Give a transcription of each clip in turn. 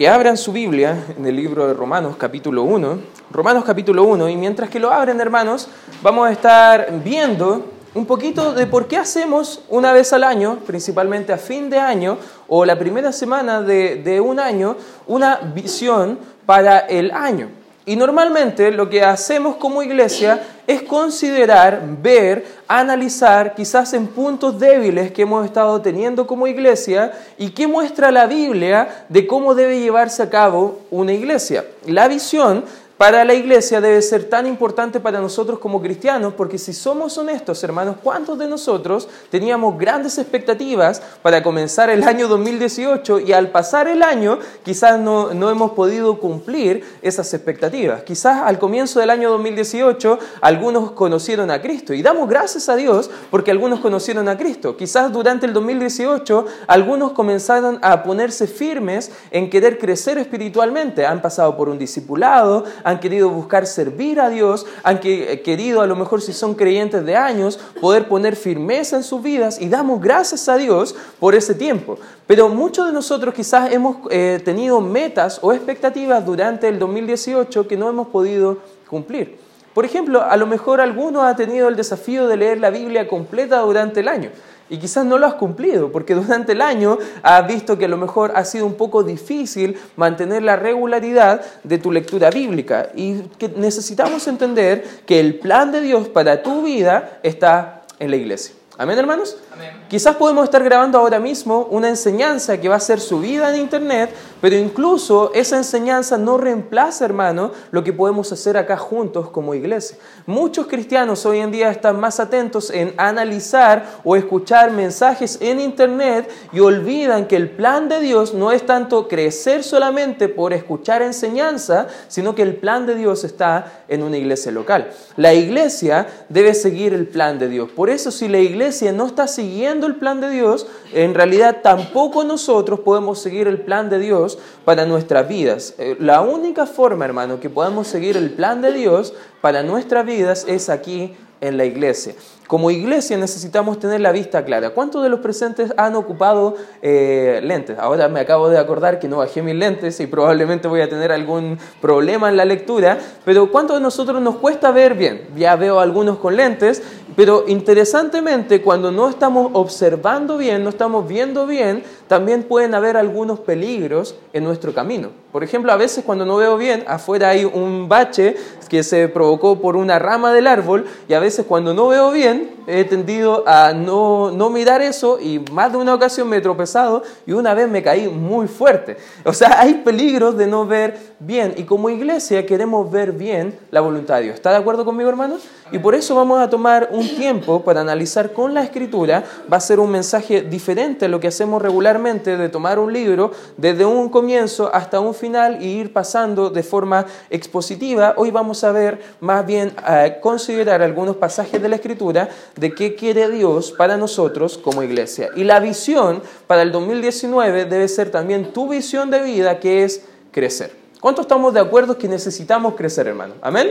que abran su Biblia en el libro de Romanos capítulo 1. Romanos capítulo 1, y mientras que lo abren hermanos, vamos a estar viendo un poquito de por qué hacemos una vez al año, principalmente a fin de año o la primera semana de, de un año, una visión para el año. Y normalmente lo que hacemos como iglesia es considerar, ver, analizar quizás en puntos débiles que hemos estado teniendo como iglesia y qué muestra la Biblia de cómo debe llevarse a cabo una iglesia. La visión para la iglesia debe ser tan importante para nosotros como cristianos, porque si somos honestos, hermanos, ¿cuántos de nosotros teníamos grandes expectativas para comenzar el año 2018 y al pasar el año quizás no, no hemos podido cumplir esas expectativas? Quizás al comienzo del año 2018 algunos conocieron a Cristo y damos gracias a Dios porque algunos conocieron a Cristo. Quizás durante el 2018 algunos comenzaron a ponerse firmes en querer crecer espiritualmente, han pasado por un discipulado, han querido buscar servir a Dios, han eh, querido, a lo mejor si son creyentes de años, poder poner firmeza en sus vidas y damos gracias a Dios por ese tiempo. Pero muchos de nosotros quizás hemos eh, tenido metas o expectativas durante el 2018 que no hemos podido cumplir. Por ejemplo, a lo mejor alguno ha tenido el desafío de leer la Biblia completa durante el año. Y quizás no lo has cumplido, porque durante el año has visto que a lo mejor ha sido un poco difícil mantener la regularidad de tu lectura bíblica. Y que necesitamos entender que el plan de Dios para tu vida está en la iglesia. Amén, hermanos. Quizás podemos estar grabando ahora mismo una enseñanza que va a ser subida en internet, pero incluso esa enseñanza no reemplaza, hermano, lo que podemos hacer acá juntos como iglesia. Muchos cristianos hoy en día están más atentos en analizar o escuchar mensajes en internet y olvidan que el plan de Dios no es tanto crecer solamente por escuchar enseñanza, sino que el plan de Dios está en una iglesia local. La iglesia debe seguir el plan de Dios. Por eso si la iglesia no está siguiendo el plan de Dios, en realidad tampoco nosotros podemos seguir el plan de Dios para nuestras vidas. Eh, la única forma, hermano, que podemos seguir el plan de Dios para nuestras vidas es aquí en la iglesia. Como iglesia necesitamos tener la vista clara. ¿Cuántos de los presentes han ocupado eh, lentes? Ahora me acabo de acordar que no bajé mis lentes y probablemente voy a tener algún problema en la lectura, pero ¿cuántos de nosotros nos cuesta ver bien? Ya veo algunos con lentes, pero interesantemente cuando no estamos observando bien, no estamos viendo bien, también pueden haber algunos peligros en nuestro camino. Por ejemplo, a veces cuando no veo bien, afuera hay un bache que se provocó por una rama del árbol y a veces cuando no veo bien, he tendido a no, no mirar eso y más de una ocasión me he tropezado y una vez me caí muy fuerte. O sea, hay peligros de no ver bien y como iglesia queremos ver bien la voluntad de Dios. ¿Está de acuerdo conmigo, hermanos? Y por eso vamos a tomar un tiempo para analizar con la escritura. Va a ser un mensaje diferente a lo que hacemos regularmente de tomar un libro desde un comienzo hasta un final y ir pasando de forma expositiva. Hoy vamos a ver más bien a considerar algunos pasajes de la escritura de qué quiere Dios para nosotros como iglesia. Y la visión para el 2019 debe ser también tu visión de vida, que es crecer. ¿Cuántos estamos de acuerdo que necesitamos crecer, hermano? Amén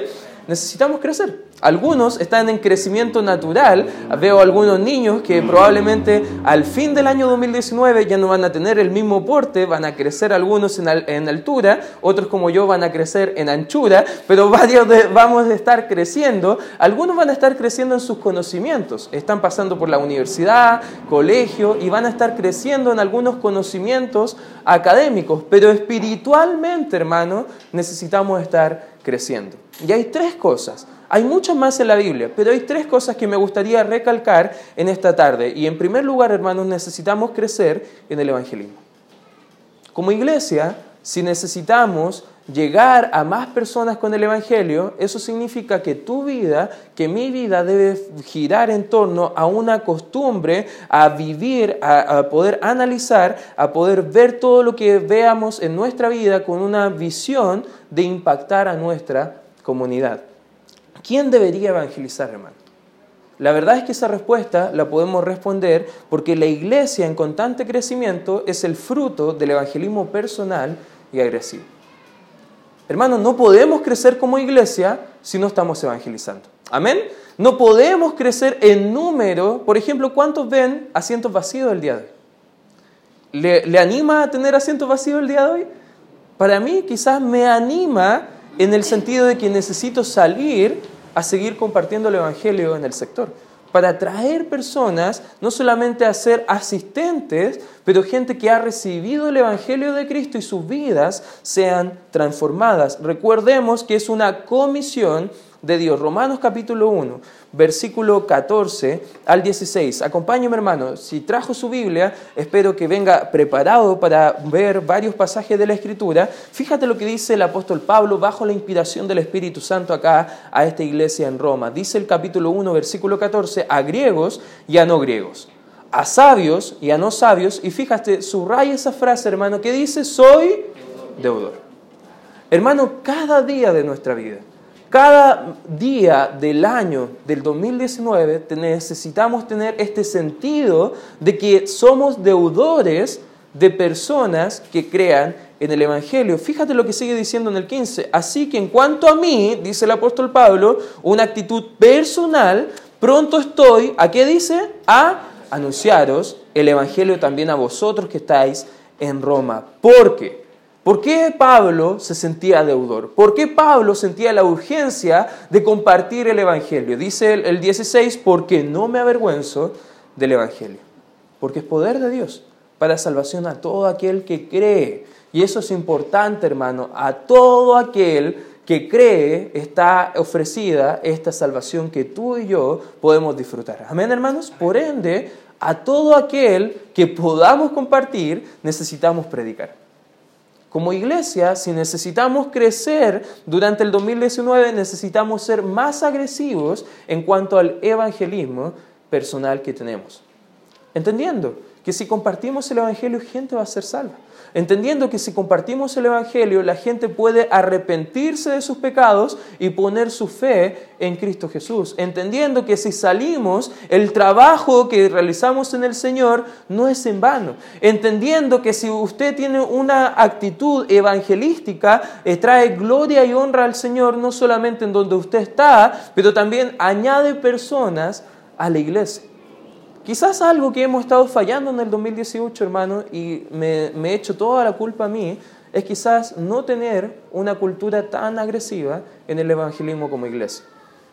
necesitamos crecer. Algunos están en crecimiento natural. Veo algunos niños que probablemente al fin del año 2019 ya no van a tener el mismo porte, van a crecer algunos en, altura, otros como yo van a crecer en anchura, pero varios vamos a estar creciendo. Algunos van a estar creciendo en sus conocimientos. Están pasando por la universidad, colegio y van a estar creciendo en algunos conocimientos académicos, pero espiritualmente, hermano, necesitamos estar creciendo. Y hay tres cosas. Hay muchas más en la Biblia, pero hay tres cosas que me gustaría recalcar en esta tarde. Y en primer lugar, hermanos, necesitamos crecer en el evangelismo. Como iglesia, si necesitamos llegar a más personas con el Evangelio, eso significa que tu vida, que mi vida debe girar en torno a una costumbre, a vivir, a, poder analizar, a poder ver todo lo que veamos en nuestra vida con una visión de impactar a nuestra comunidad. ¿Quién debería evangelizar, hermano? La verdad es que esa respuesta la podemos responder porque la iglesia en constante crecimiento es el fruto del evangelismo personal y agresivo. Hermanos, no podemos crecer como iglesia si no estamos evangelizando. Amén. No podemos crecer en número. Por ejemplo, ¿cuántos ven asientos vacíos el día de hoy? ¿Le, anima a tener asientos vacíos el día de hoy? para mí quizás me anima en el sentido de que necesito salir a seguir compartiendo el Evangelio en el sector para atraer personas, no solamente a ser asistentes, pero gente que ha recibido el Evangelio de Cristo y sus vidas sean transformadas. Recordemos que es una comisión de Dios. Romanos capítulo 1, versículo 14 al 16. Acompáñeme hermano, si trajo su Biblia, espero que venga preparado para ver varios pasajes de la Escritura. Fíjate lo que dice el apóstol Pablo bajo la inspiración del Espíritu Santo acá a esta iglesia en Roma. Dice el capítulo 1, versículo 14, a griegos y a no griegos. A sabios y a no sabios, y fíjate, subraya esa frase, hermano, que dice, soy deudor. Hermano, cada día de nuestra vida, cada día del año del 2019 necesitamos tener este sentido de que somos deudores de personas que crean en el Evangelio. Fíjate lo que sigue diciendo en el 15. Así que en cuanto a mí, dice el apóstol Pablo, una actitud personal, pronto estoy, ¿a qué dice? A anunciaros el Evangelio también a vosotros que estáis en Roma. Porque ¿Por qué Pablo se sentía deudor? ¿Por qué Pablo sentía la urgencia de compartir el Evangelio? Dice el 16, porque no me avergüenzo del Evangelio, porque es poder de Dios para salvación a todo aquel que cree. Y eso es importante, hermano, a todo aquel que cree está ofrecida esta salvación que tú y yo podemos disfrutar. Amén, hermanos. Por ende, a todo aquel que podamos compartir, necesitamos predicar. Como iglesia, si necesitamos crecer durante el 2019, necesitamos ser más agresivos en cuanto al evangelismo personal que tenemos. Entendiendo que si compartimos el Evangelio, gente va a ser salva. Entendiendo que si compartimos el Evangelio, la gente puede arrepentirse de sus pecados y poner su fe en Cristo Jesús. Entendiendo que si salimos, el trabajo que realizamos en el Señor no es en vano. Entendiendo que si usted tiene una actitud evangelística, eh, trae gloria y honra al Señor, no solamente en donde usted está, pero también añade personas a la iglesia. Quizás algo que hemos estado fallando en el 2018, hermano, y me, he hecho toda la culpa a mí, es quizás no tener una cultura tan agresiva en el evangelismo como iglesia.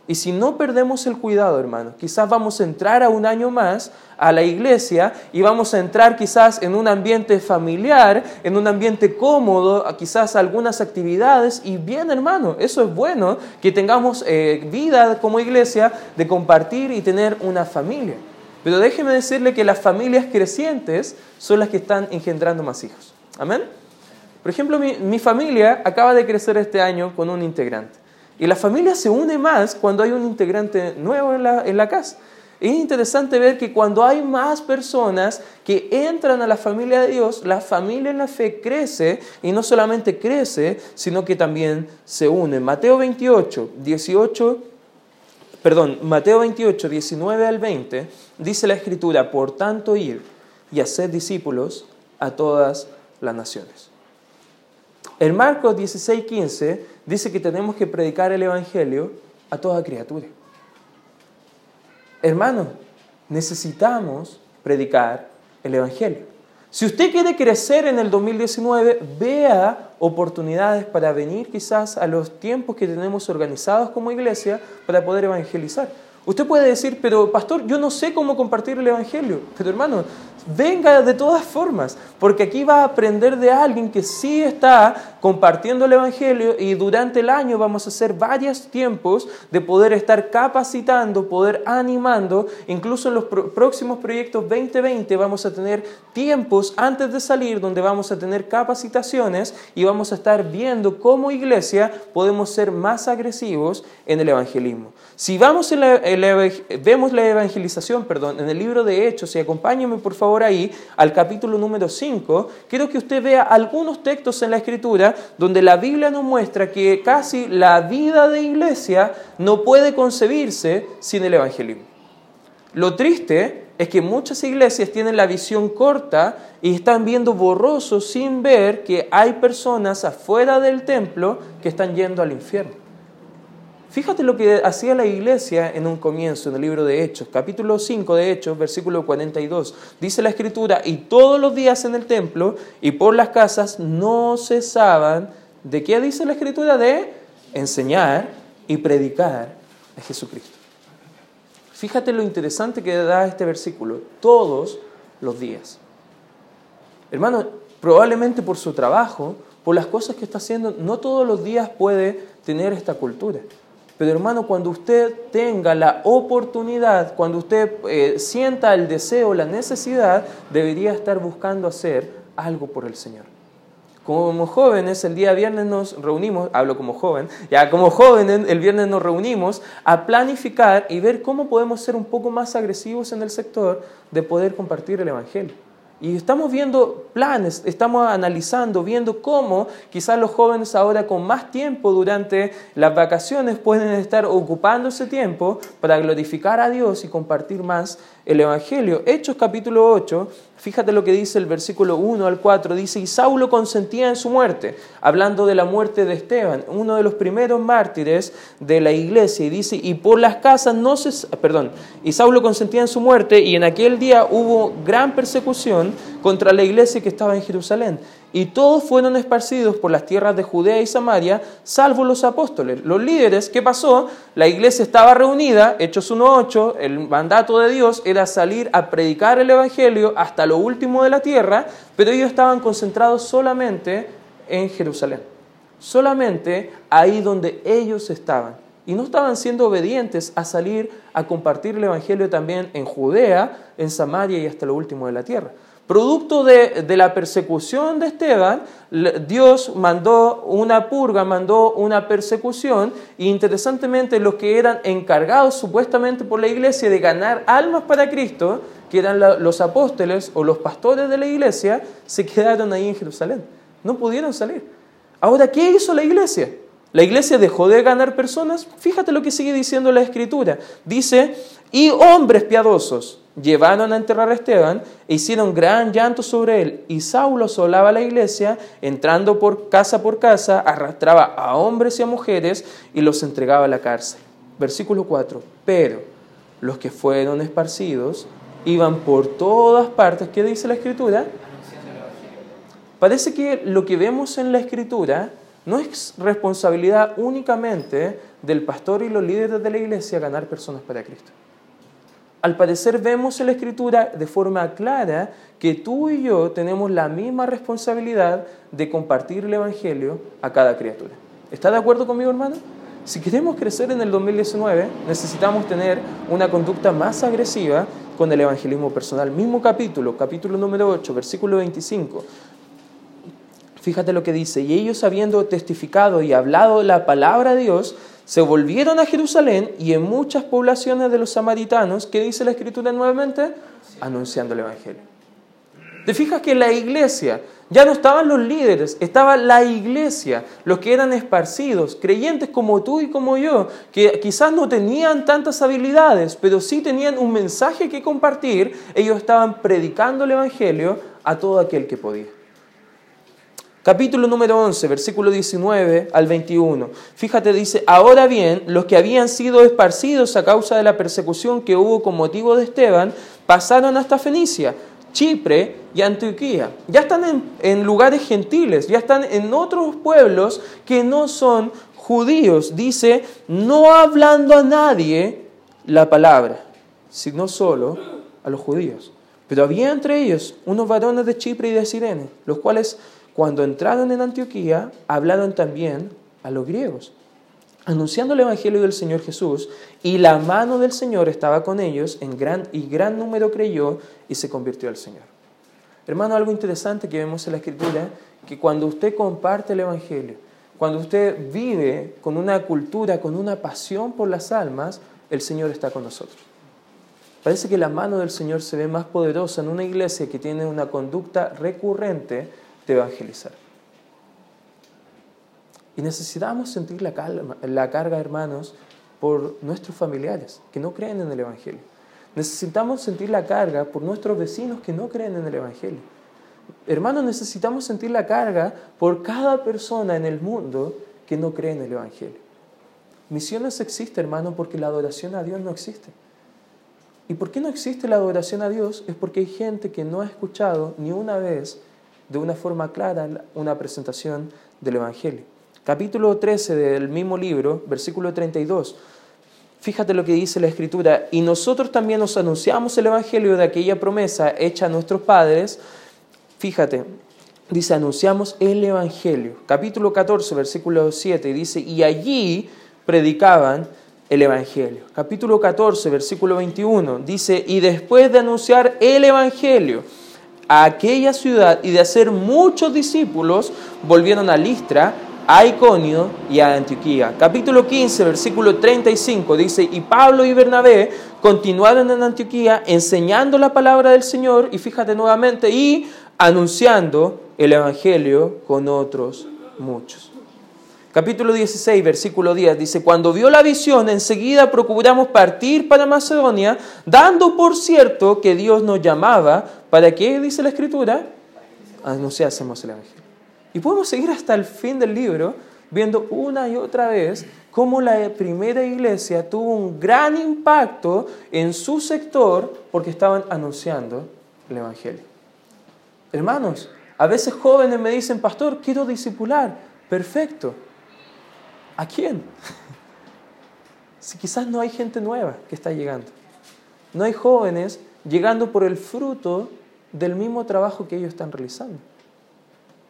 Y si no perdemos el cuidado, hermano, quizás vamos a entrar a un año más a la iglesia y vamos a entrar quizás en un ambiente familiar, en un ambiente cómodo, quizás algunas actividades. Y bien, hermano, eso es bueno, que tengamos eh, vida como iglesia de compartir y tener una familia. Pero déjeme decirle que las familias crecientes son las que están engendrando más hijos. Amén. Por ejemplo, mi, familia acaba de crecer este año con un integrante. Y la familia se une más cuando hay un integrante nuevo en la, en la casa. Es interesante ver que cuando hay más personas que entran a la familia de Dios, la familia en la fe crece y no solamente crece, sino que también se une. Mateo 28, 18 perdón, Mateo 28, 19 al 20, dice la Escritura, por tanto ir y hacer discípulos a todas las naciones. En Marcos 16, 15 dice que tenemos que predicar el Evangelio a toda criatura. Hermano, necesitamos predicar el Evangelio. Si usted quiere crecer en el 2019, vea oportunidades para venir quizás a los tiempos que tenemos organizados como iglesia para poder evangelizar. Usted puede decir, pero pastor, yo no sé cómo compartir el Evangelio. Pero hermano, venga de todas formas, porque aquí va a aprender de alguien que sí está compartiendo el Evangelio y durante el año vamos a hacer varios tiempos de poder estar capacitando, poder animando, incluso en los próximos proyectos 2020 vamos a tener tiempos antes de salir donde vamos a tener capacitaciones y vamos a estar viendo cómo iglesia podemos ser más agresivos en el evangelismo. Si vamos en la, vemos la evangelización, perdón, en el libro de Hechos, y acompáñenme por favor ahí al capítulo número 5, quiero que usted vea algunos textos en la Escritura donde la Biblia nos muestra que casi la vida de iglesia no puede concebirse sin el evangelismo. Lo triste es que muchas iglesias tienen la visión corta y están viendo borroso sin ver que hay personas afuera del templo que están yendo al infierno. Fíjate lo que hacía la iglesia en un comienzo, en el libro de Hechos, capítulo 5 de Hechos, versículo 42. Dice la escritura, y todos los días en el templo y por las casas no cesaban, ¿de qué dice la escritura? De enseñar y predicar a Jesucristo. Fíjate lo interesante que da este versículo, todos los días. Hermano, probablemente por su trabajo, por las cosas que está haciendo, no todos los días puede tener esta cultura. Pero hermano, cuando usted tenga la oportunidad, cuando usted eh, sienta el deseo, la necesidad, debería estar buscando hacer algo por el Señor. Como jóvenes, el día viernes nos reunimos, hablo como joven, ya como jóvenes, el viernes nos reunimos a planificar y ver cómo podemos ser un poco más agresivos en el sector de poder compartir el Evangelio. Y estamos viendo planes, estamos analizando, viendo cómo quizás los jóvenes ahora con más tiempo durante las vacaciones pueden estar ocupando ese tiempo para glorificar a Dios y compartir más el Evangelio. Hechos capítulo 8, fíjate lo que dice el versículo 1 al 4, dice, y Saulo consentía en su muerte, hablando de la muerte de Esteban, uno de los primeros mártires de la iglesia, y dice, y por las casas no se, perdón, y Saulo consentía en su muerte, y en aquel día hubo gran persecución contra la iglesia que estaba en Jerusalén y todos fueron esparcidos por las tierras de Judea y Samaria, salvo los apóstoles. Los líderes, ¿qué pasó? La iglesia estaba reunida, Hechos 1.8, el mandato de Dios era salir a predicar el Evangelio hasta lo último de la tierra, pero ellos estaban concentrados solamente en Jerusalén, solamente ahí donde ellos estaban. Y no estaban siendo obedientes a salir a compartir el Evangelio también en Judea, en Samaria y hasta lo último de la tierra. Producto de, la persecución de Esteban, Dios mandó una purga, mandó una persecución, y interesantemente los que eran encargados supuestamente por la iglesia de ganar almas para Cristo, que eran los apóstoles o los pastores de la iglesia, se quedaron ahí en Jerusalén. No pudieron salir. Ahora, ¿qué hizo la iglesia? La iglesia dejó de ganar personas. Fíjate lo que sigue diciendo la escritura. Dice, y hombres piadosos llevaron a enterrar a Esteban e hicieron gran llanto sobre él. Y Saulo asolaba la iglesia, entrando por casa por casa, arrastraba a hombres y a mujeres y los entregaba a la cárcel. Versículo 4. Pero los que fueron esparcidos iban por todas partes. ¿Qué dice la escritura? Parece que lo que vemos en la escritura no es responsabilidad únicamente del pastor y los líderes de la iglesia ganar personas para Cristo al parecer vemos en la escritura de forma clara que tú y yo tenemos la misma responsabilidad de compartir el Evangelio a cada criatura. ¿Está de acuerdo conmigo, hermano? Si queremos crecer en el 2019, necesitamos tener una conducta más agresiva con el evangelismo personal. Mismo capítulo, capítulo número 8, versículo 25. Fíjate lo que dice, y ellos habiendo testificado y hablado la palabra de Dios, se volvieron a Jerusalén y en muchas poblaciones de los samaritanos, ¿qué dice la escritura nuevamente? Anunciando el Evangelio. ¿Te fijas que la iglesia, ya no estaban los líderes, estaba la iglesia, los que eran esparcidos, creyentes como tú y como yo, que quizás no tenían tantas habilidades, pero sí tenían un mensaje que compartir, ellos estaban predicando el Evangelio a todo aquel que podía. Capítulo número 11, versículo 19 al 21. Fíjate, dice, ahora bien, los que habían sido esparcidos a causa de la persecución que hubo con motivo de Esteban, pasaron hasta Fenicia, Chipre y Antioquía. Ya están en, lugares gentiles, ya están en otros pueblos que no son judíos. Dice, no hablando a nadie la palabra, sino solo a los judíos. Pero había entre ellos unos varones de Chipre y de Sirene, los cuales cuando entraron en Antioquía, hablaron también a los griegos, anunciando el Evangelio del Señor Jesús, y la mano del Señor estaba con ellos, en gran, y gran número creyó y se convirtió al Señor. Hermano, algo interesante que vemos en la Escritura, que cuando usted comparte el Evangelio, cuando usted vive con una cultura, con una pasión por las almas, el Señor está con nosotros. Parece que la mano del Señor se ve más poderosa en una iglesia que tiene una conducta recurrente de evangelizar. Y necesitamos sentir la, carga, hermanos, por nuestros familiares que no creen en el Evangelio. Necesitamos sentir la carga por nuestros vecinos que no creen en el Evangelio. Hermanos, necesitamos sentir la carga por cada persona en el mundo que no cree en el Evangelio. Misiones existe, hermano, porque la adoración a Dios no existe. ¿Y por qué no existe la adoración a Dios? Es porque hay gente que no ha escuchado ni una vez de una forma clara una presentación del Evangelio. Capítulo 13 del mismo libro, versículo 32. Fíjate lo que dice la Escritura. Y nosotros también nos anunciamos el Evangelio de aquella promesa hecha a nuestros padres. Fíjate, dice, anunciamos el Evangelio. Capítulo 14, versículo 7, dice, y allí predicaban el Evangelio. Capítulo 14, versículo 21, dice, y después de anunciar el Evangelio a aquella ciudad y de hacer muchos discípulos, volvieron a Listra, a Iconio y a Antioquía. Capítulo 15, versículo 35 dice, y Pablo y Bernabé continuaron en Antioquía enseñando la palabra del Señor, y fíjate nuevamente, y anunciando el Evangelio con otros muchos. Capítulo 16, versículo 10 dice, cuando vio la visión, enseguida procuramos partir para Macedonia, dando por cierto que Dios nos llamaba, ¿para qué dice la Escritura? Anunciásemos el Evangelio. Y podemos seguir hasta el fin del libro viendo una y otra vez cómo la primera iglesia tuvo un gran impacto en su sector porque estaban anunciando el Evangelio. Hermanos, a veces jóvenes me dicen, pastor, quiero discipular. Perfecto. ¿A quién? Si quizás no hay gente nueva que está llegando. No hay jóvenes llegando por el fruto del mismo trabajo que ellos están realizando.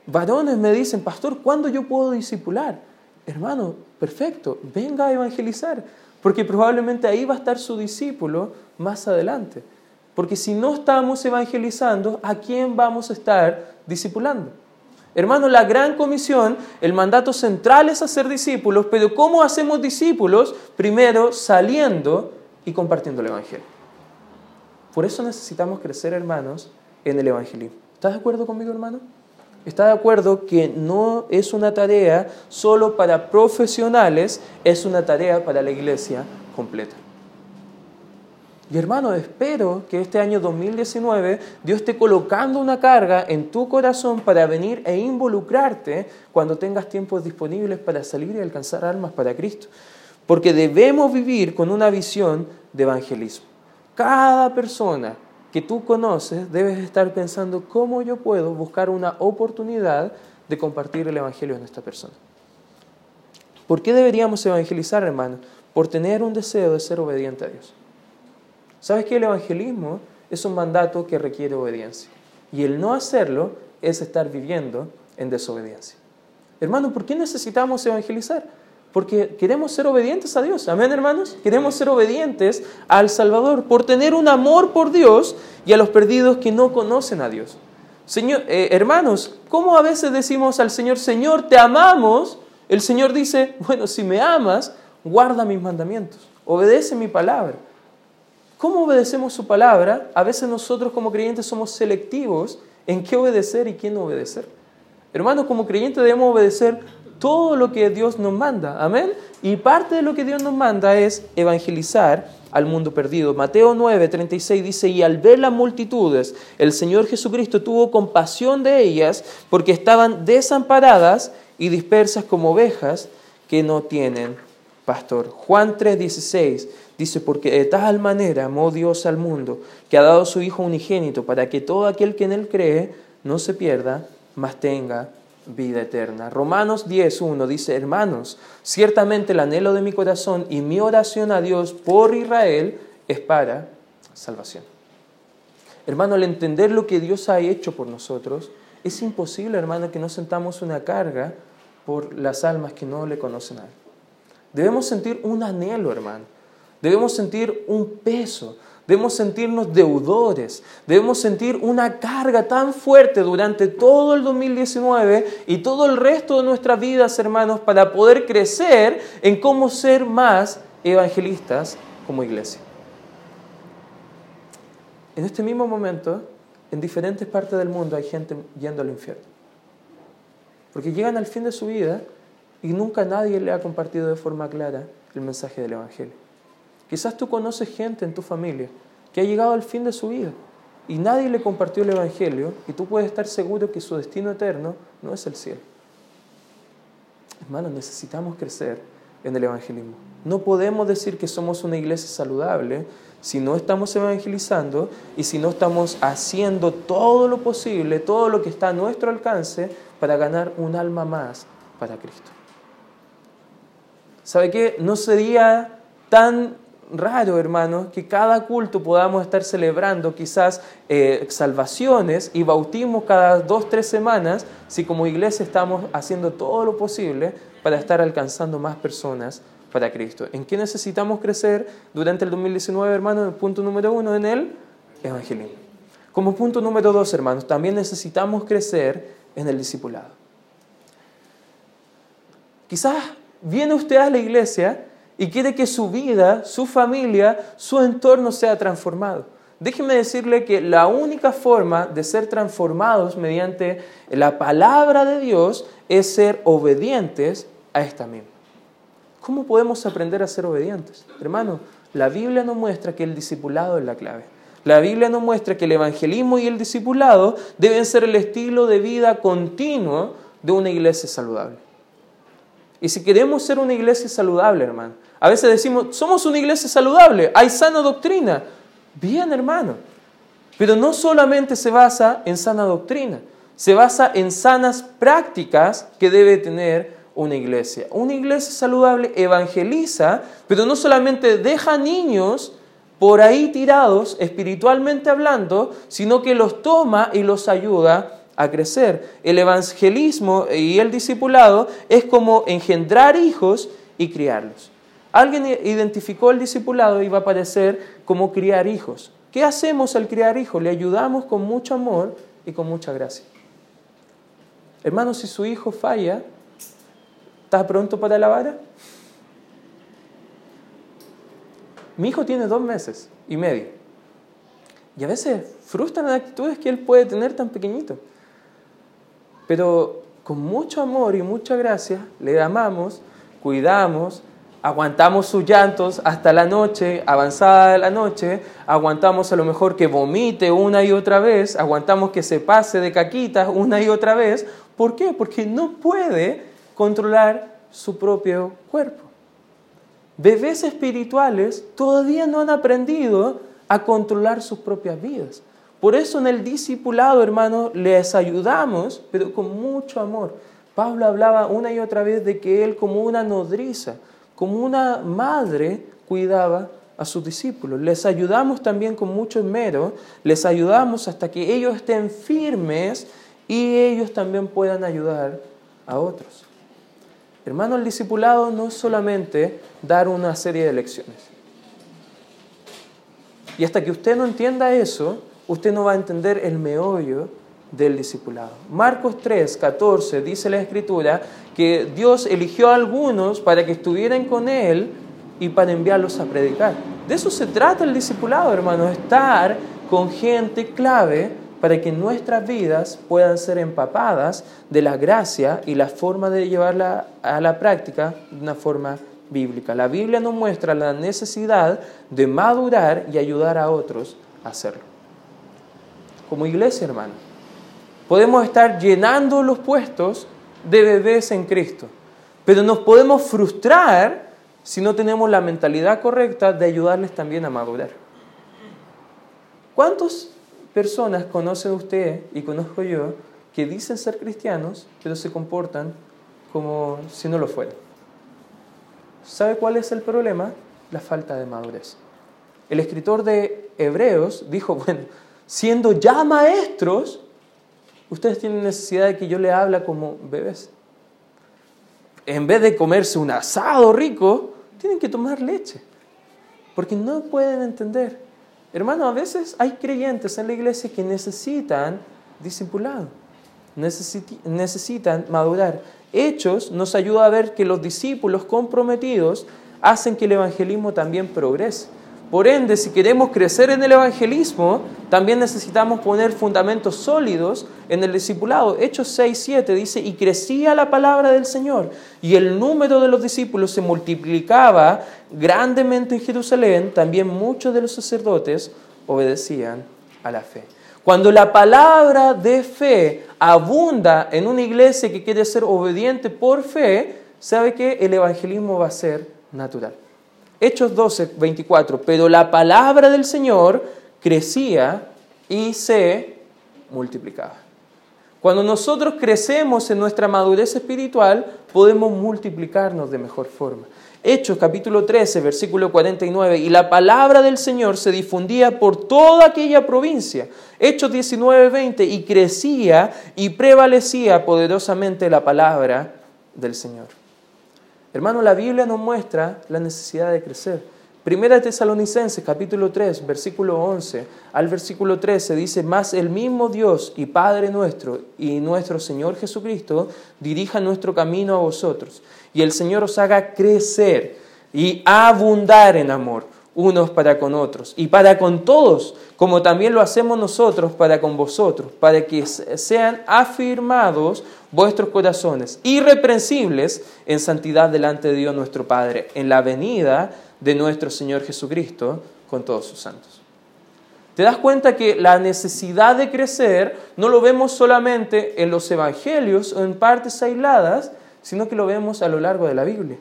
Varones me dicen, pastor, ¿cuándo yo puedo discipular? Hermano, perfecto, venga a evangelizar, porque probablemente ahí va a estar su discípulo más adelante. Porque si no estamos evangelizando, ¿a quién vamos a estar discipulando? Hermano, la gran comisión, el mandato central es hacer discípulos, pero ¿cómo hacemos discípulos? Primero saliendo y compartiendo el Evangelio. Por eso necesitamos crecer, hermanos, en el Evangelismo. ¿Estás de acuerdo conmigo, hermano? ¿Estás de acuerdo que no es una tarea solo para profesionales, es una tarea para la iglesia completa? Y hermano, espero que este año 2019 Dios esté colocando una carga en tu corazón para venir e involucrarte cuando tengas tiempos disponibles para salir y alcanzar almas para Cristo. Porque debemos vivir con una visión de evangelismo. Cada persona que tú conoces debes estar pensando cómo yo puedo buscar una oportunidad de compartir el Evangelio en esta persona. ¿Por qué deberíamos evangelizar, hermano? Por tener un deseo de ser obediente a Dios. ¿Sabes que el evangelismo es un mandato que requiere obediencia? Y el no hacerlo es estar viviendo en desobediencia. Hermano, ¿por qué necesitamos evangelizar? Porque queremos ser obedientes a Dios. Amén, hermanos. Queremos ser obedientes al Salvador por tener un amor por Dios y a los perdidos que no conocen a Dios. Señor, eh, hermanos, ¿cómo a veces decimos al Señor, Señor, te amamos? El Señor dice, bueno, si me amas, guarda mis mandamientos, obedece mi palabra. ¿Cómo obedecemos su palabra? A veces nosotros como creyentes somos selectivos en qué obedecer y quién no obedecer. Hermanos, como creyentes debemos obedecer todo lo que Dios nos manda. Amén. Y parte de lo que Dios nos manda es evangelizar al mundo perdido. Mateo 9, 36 dice, y al ver las multitudes, el Señor Jesucristo tuvo compasión de ellas porque estaban desamparadas y dispersas como ovejas que no tienen pastor. Juan 3, 16 Dice, porque de tal manera amó Dios al mundo, que ha dado su Hijo unigénito, para que todo aquel que en él cree no se pierda, mas tenga vida eterna. Romanos 10.1 dice, hermanos, ciertamente el anhelo de mi corazón y mi oración a Dios por Israel es para salvación. Hermano, al entender lo que Dios ha hecho por nosotros, es imposible, hermano, que no sentamos una carga por las almas que no le conocen a Él. Debemos sentir un anhelo, hermano. Debemos sentir un peso, debemos sentirnos deudores, debemos sentir una carga tan fuerte durante todo el 2019 y todo el resto de nuestras vidas, hermanos, para poder crecer en cómo ser más evangelistas como iglesia. En este mismo momento, en diferentes partes del mundo hay gente yendo al infierno. Porque llegan al fin de su vida y nunca nadie le ha compartido de forma clara el mensaje del Evangelio. Quizás tú conoces gente en tu familia que ha llegado al fin de su vida y nadie le compartió el Evangelio y tú puedes estar seguro que su destino eterno no es el cielo. Hermanos, necesitamos crecer en el evangelismo. No podemos decir que somos una iglesia saludable si no estamos evangelizando y si no estamos haciendo todo lo posible, todo lo que está a nuestro alcance para ganar un alma más para Cristo. ¿Sabe qué? No sería tan raro, hermanos, que cada culto podamos estar celebrando quizás eh, salvaciones y bautismos cada dos, tres semanas, si como iglesia estamos haciendo todo lo posible para estar alcanzando más personas para Cristo. ¿En qué necesitamos crecer durante el 2019, hermanos? Punto número uno, en el evangelismo. Como punto número dos, hermanos, también necesitamos crecer en el discipulado. Quizás viene usted a la iglesia y quiere que su vida, su familia, su entorno sea transformado. Déjeme decirle que la única forma de ser transformados mediante la palabra de Dios es ser obedientes a esta misma. ¿Cómo podemos aprender a ser obedientes? Hermano, la Biblia nos muestra que el discipulado es la clave. La Biblia nos muestra que el evangelismo y el discipulado deben ser el estilo de vida continuo de una iglesia saludable. Y si queremos ser una iglesia saludable, hermano, a veces decimos, somos una iglesia saludable, hay sana doctrina. Bien, hermano. Pero no solamente se basa en sana doctrina, se basa en sanas prácticas que debe tener una iglesia. Una iglesia saludable evangeliza, pero no solamente deja niños por ahí tirados espiritualmente hablando, sino que los toma y los ayuda a crecer. El evangelismo y el discipulado es como engendrar hijos y criarlos. Alguien identificó el discipulado y va a aparecer como criar hijos. ¿Qué hacemos al criar hijos? Le ayudamos con mucho amor y con mucha gracia. Hermano, si su hijo falla, ¿está pronto para la vara? Mi hijo tiene dos meses y medio. Y a veces frustran las actitudes que él puede tener tan pequeñito. Pero con mucho amor y mucha gracia le amamos, cuidamos, aguantamos sus llantos hasta la noche, avanzada de la noche, aguantamos a lo mejor que vomite una y otra vez, aguantamos que se pase de caquitas una y otra vez. ¿Por qué? Porque no puede controlar su propio cuerpo. Bebés espirituales todavía no han aprendido a controlar sus propias vidas. Por eso en el discipulado, hermano, les ayudamos, pero con mucho amor. Pablo hablaba una y otra vez de que él como una nodriza, como una madre, cuidaba a sus discípulos. Les ayudamos también con mucho esmero, les ayudamos hasta que ellos estén firmes y ellos también puedan ayudar a otros. Hermano, el discipulado no es solamente dar una serie de lecciones. Y hasta que usted no entienda eso, usted no va a entender el meollo del discipulado. Marcos 3, 14 dice la escritura que Dios eligió a algunos para que estuvieran con Él y para enviarlos a predicar. De eso se trata el discipulado, hermano, estar con gente clave para que nuestras vidas puedan ser empapadas de la gracia y la forma de llevarla a la práctica de una forma bíblica. La Biblia nos muestra la necesidad de madurar y ayudar a otros a hacerlo como iglesia, hermano. Podemos estar llenando los puestos de bebés en Cristo, pero nos podemos frustrar si no tenemos la mentalidad correcta de ayudarles también a madurar. ¿Cuántas personas conoce usted y conozco yo que dicen ser cristianos, pero se comportan como si no lo fueran? ¿Sabe cuál es el problema? La falta de madurez. El escritor de Hebreos dijo, bueno, siendo ya maestros, ustedes tienen necesidad de que yo les hable como bebés. En vez de comerse un asado rico, tienen que tomar leche, porque no pueden entender. Hermano, a veces hay creyentes en la iglesia que necesitan discipulado, necesitan madurar. Hechos nos ayuda a ver que los discípulos comprometidos hacen que el evangelismo también progrese. Por ende, si queremos crecer en el evangelismo, también necesitamos poner fundamentos sólidos en el discipulado. Hechos 6, 7 dice, y crecía la palabra del Señor, y el número de los discípulos se multiplicaba grandemente en Jerusalén, también muchos de los sacerdotes obedecían a la fe. Cuando la palabra de fe abunda en una iglesia que quiere ser obediente por fe, ¿sabe que el evangelismo va a ser natural? Hechos 12, 24, pero la palabra del Señor crecía y se multiplicaba. Cuando nosotros crecemos en nuestra madurez espiritual, podemos multiplicarnos de mejor forma. Hechos capítulo 13, versículo 49, y la palabra del Señor se difundía por toda aquella provincia. Hechos 19, 20, y crecía y prevalecía poderosamente la palabra del Señor. Hermano, la Biblia nos muestra la necesidad de crecer. Primera Tesalonicenses capítulo 3, versículo 11 al versículo 13 dice, más el mismo Dios y Padre nuestro y nuestro Señor Jesucristo dirija nuestro camino a vosotros. Y el Señor os haga crecer y abundar en amor unos para con otros y para con todos, como también lo hacemos nosotros para con vosotros, para que sean afirmados vuestros corazones, irreprensibles en santidad delante de Dios nuestro Padre, en la venida de nuestro Señor Jesucristo con todos sus santos. ¿Te das cuenta que la necesidad de crecer no lo vemos solamente en los evangelios o en partes aisladas, sino que lo vemos a lo largo de la Biblia.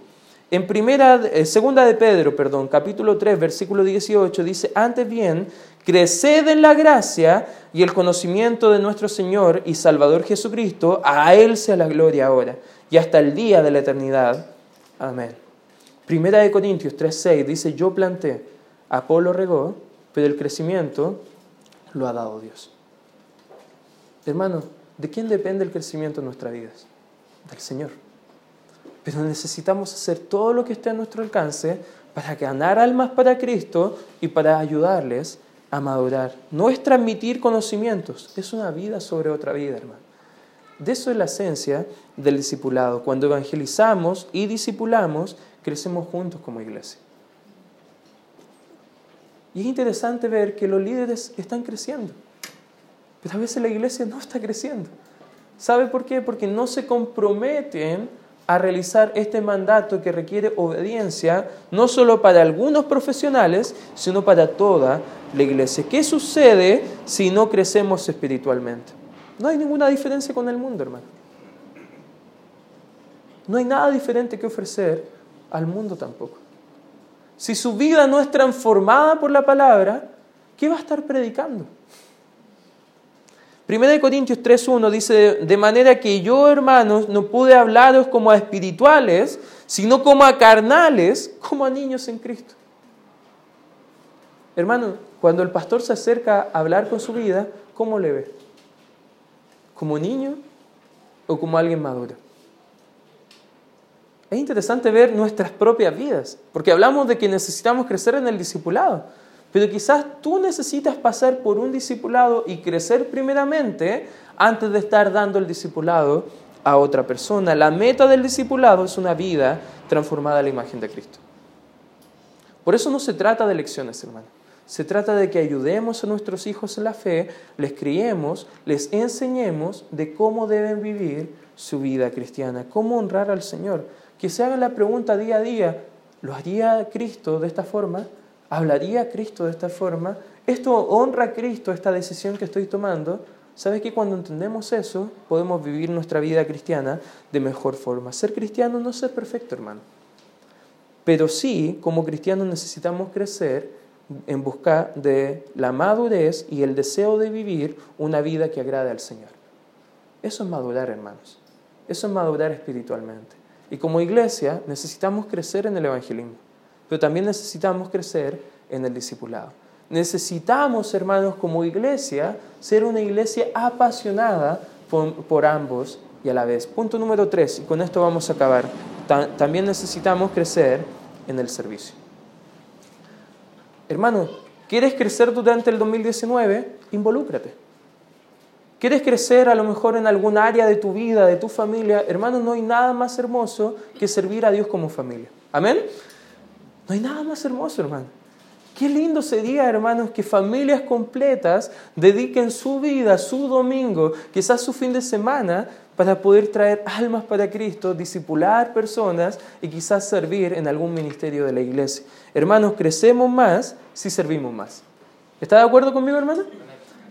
En primera, eh, segunda de Pedro, perdón, capítulo 3, versículo 18 dice, antes bien, creced en la gracia y el conocimiento de nuestro Señor y Salvador Jesucristo, a Él sea la gloria ahora y hasta el día de la eternidad. Amén. Primera de Corintios 3, 6 dice, yo planté, Apolo regó, pero el crecimiento lo ha dado Dios. Hermano, ¿de quién depende el crecimiento en nuestras vidas? Del Señor. Pero necesitamos hacer todo lo que esté a nuestro alcance para ganar almas para Cristo y para ayudarles a madurar. No es transmitir conocimientos, es una vida sobre otra vida, hermano. De eso es la esencia del discipulado. Cuando evangelizamos y discipulamos, crecemos juntos como iglesia. Y es interesante ver que los líderes están creciendo, pero a veces la iglesia no está creciendo. ¿Sabe por qué? Porque no se comprometen a realizar este mandato que requiere obediencia, no solo para algunos profesionales, sino para toda la iglesia. ¿Qué sucede si no crecemos espiritualmente? No hay ninguna diferencia con el mundo, hermano. No hay nada diferente que ofrecer al mundo tampoco. Si su vida no es transformada por la palabra, ¿qué va a estar predicando? 1 Corintios 3.1 dice, de manera que yo, hermanos, no pude hablaros como a espirituales, sino como a carnales, como a niños en Cristo. Hermano, cuando el pastor se acerca a hablar con su vida, ¿cómo le ve? ¿Como niño o como alguien maduro? Es interesante ver nuestras propias vidas, porque hablamos de que necesitamos crecer en el discipulado. Pero quizás tú necesitas pasar por un discipulado y crecer primeramente antes de estar dando el discipulado a otra persona. La meta del discipulado es una vida transformada a la imagen de Cristo. Por eso no se trata de lecciones, hermano. Se trata de que ayudemos a nuestros hijos en la fe, les criemos, les enseñemos de cómo deben vivir su vida cristiana, cómo honrar al Señor. Que se hagan la pregunta día a día, ¿lo haría Cristo de esta forma? ¿Hablaría Cristo de esta forma? ¿Esto honra a Cristo, esta decisión que estoy tomando? ¿Sabes que cuando entendemos eso, podemos vivir nuestra vida cristiana de mejor forma? Ser cristiano no es ser perfecto, hermano. Pero sí, como cristianos necesitamos crecer en busca de la madurez y el deseo de vivir una vida que agrade al Señor. Eso es madurar, hermanos. Eso es madurar espiritualmente. Y como iglesia necesitamos crecer en el evangelismo pero también necesitamos crecer en el discipulado. Necesitamos, hermanos, como iglesia, ser una iglesia apasionada por, ambos y a la vez. Punto número tres, y con esto vamos a acabar. también necesitamos crecer en el servicio. Hermano, ¿quieres crecer durante el 2019? Involúcrate. ¿Quieres crecer a lo mejor en algún área de tu vida, de tu familia? Hermano, no hay nada más hermoso que servir a Dios como familia. Amén. No hay nada más hermoso, hermano. Qué lindo sería, hermanos, que familias completas dediquen su vida, su domingo, quizás su fin de semana, para poder traer almas para Cristo, disipular personas y quizás servir en algún ministerio de la iglesia. Hermanos, crecemos más si servimos más. ¿Está de acuerdo conmigo, hermano?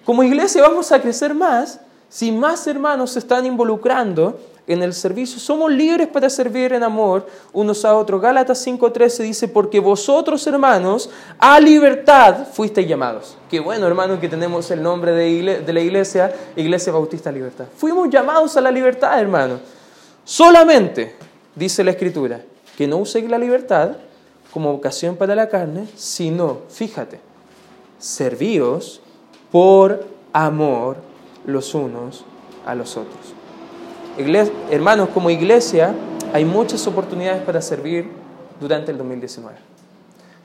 Como iglesia vamos a crecer más si más hermanos se están involucrando en el servicio. Somos libres para servir en amor unos a otros. Gálatas 5.13 dice, porque vosotros, hermanos, a libertad fuisteis llamados. Qué bueno, hermano, que tenemos el nombre de, la iglesia, Iglesia Bautista Libertad. Fuimos llamados a la libertad, hermano. Solamente, dice la Escritura, que no uséis la libertad como ocasión para la carne, sino, fíjate, servíos por amor los unos a los otros. Hermanos, como iglesia hay muchas oportunidades para servir durante el 2019.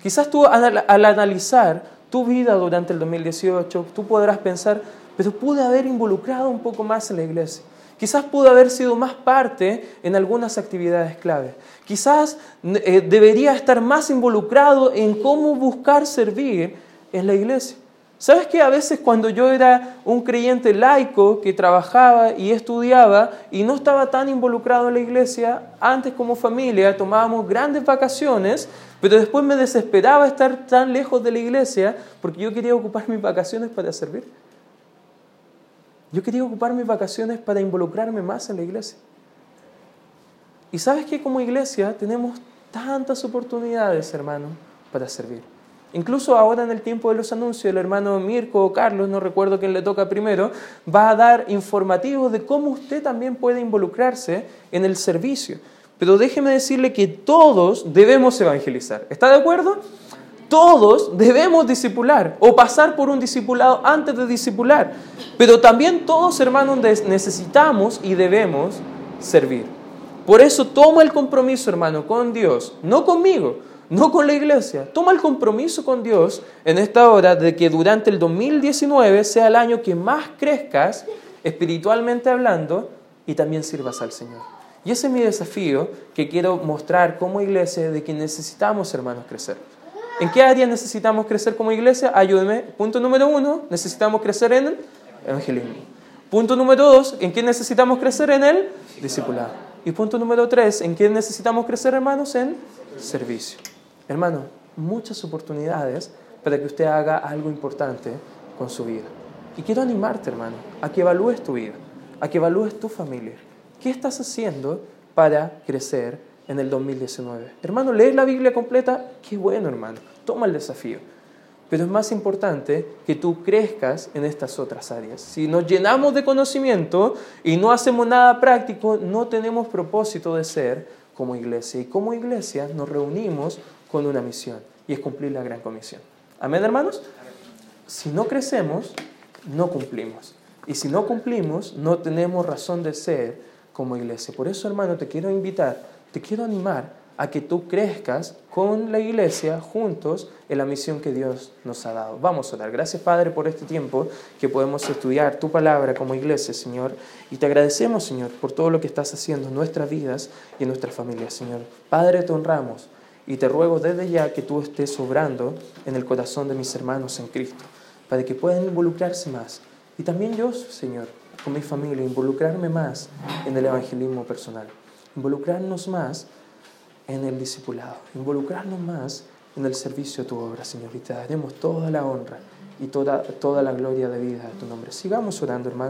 Quizás tú al, al analizar tu vida durante el 2018, tú podrás pensar, pero pude haber involucrado un poco más en la iglesia. Quizás pudo haber sido más parte en algunas actividades clave. Quizás eh, debería estar más involucrado en cómo buscar servir en la iglesia. ¿Sabes que a veces cuando yo era un creyente laico que trabajaba y estudiaba y no estaba tan involucrado en la iglesia, antes como familia tomábamos grandes vacaciones, pero después me desesperaba estar tan lejos de la iglesia porque yo quería ocupar mis vacaciones para servir? Yo quería ocupar mis vacaciones para involucrarme más en la iglesia. Y sabes que como iglesia tenemos tantas oportunidades, hermano, para servir. Incluso ahora en el tiempo de los anuncios, el hermano Mirko o Carlos, no recuerdo quién le toca primero, va a dar informativos de cómo usted también puede involucrarse en el servicio. Pero déjeme decirle que todos debemos evangelizar. ¿Está de acuerdo? Todos debemos discipular o pasar por un discipulado antes de discipular. Pero también todos, hermanos, necesitamos y debemos servir. Por eso toma el compromiso, hermano, con Dios, no conmigo, no con la iglesia. Toma el compromiso con Dios en esta hora de que durante el 2019 sea el año que más crezcas espiritualmente hablando y también sirvas al Señor. Y ese es mi desafío que quiero mostrar como iglesia de que necesitamos, hermanos, crecer. ¿En qué área necesitamos crecer como iglesia? Ayúdeme. Punto número uno, necesitamos crecer en el evangelismo. Punto número dos, ¿en qué necesitamos crecer? En el discipulado. Y punto número tres, ¿en qué necesitamos crecer, hermanos? En servicio. Hermano, muchas oportunidades para que usted haga algo importante con su vida. Y quiero animarte, hermano, a que evalúes tu vida, a que evalúes tu familia. ¿Qué estás haciendo para crecer en el 2019. Hermano, leer la Biblia completa, qué bueno, hermano. Toma el desafío. Pero es más importante que tú crezcas en estas otras áreas. Si nos llenamos de conocimiento y no hacemos nada práctico, no tenemos propósito de ser como iglesia. Y como iglesia nos reunimos con una misión y es cumplir la gran comisión. Amén, hermanos. Si no crecemos, no cumplimos. Y si no cumplimos, no tenemos razón de ser como iglesia. Por eso, hermano, te quiero invitar te quiero animar a que tú crezcas con la iglesia juntos en la misión que Dios nos ha dado. Vamos a orar. Gracias Padre por este tiempo que podemos estudiar tu palabra como iglesia, Señor. Y te agradecemos, Señor, por todo lo que estás haciendo en nuestras vidas y en nuestras familias, Señor. Padre, te honramos y te ruego desde ya que tú estés obrando en el corazón de mis hermanos en Cristo, para que puedan involucrarse más. Y también yo, Señor, con mi familia, involucrarme más en el evangelismo personal involucrarnos más en el discipulado, involucrarnos más en el servicio de tu obra, Señor, y te daremos toda la honra y toda, toda la gloria de vida a tu nombre. Sigamos orando, hermano.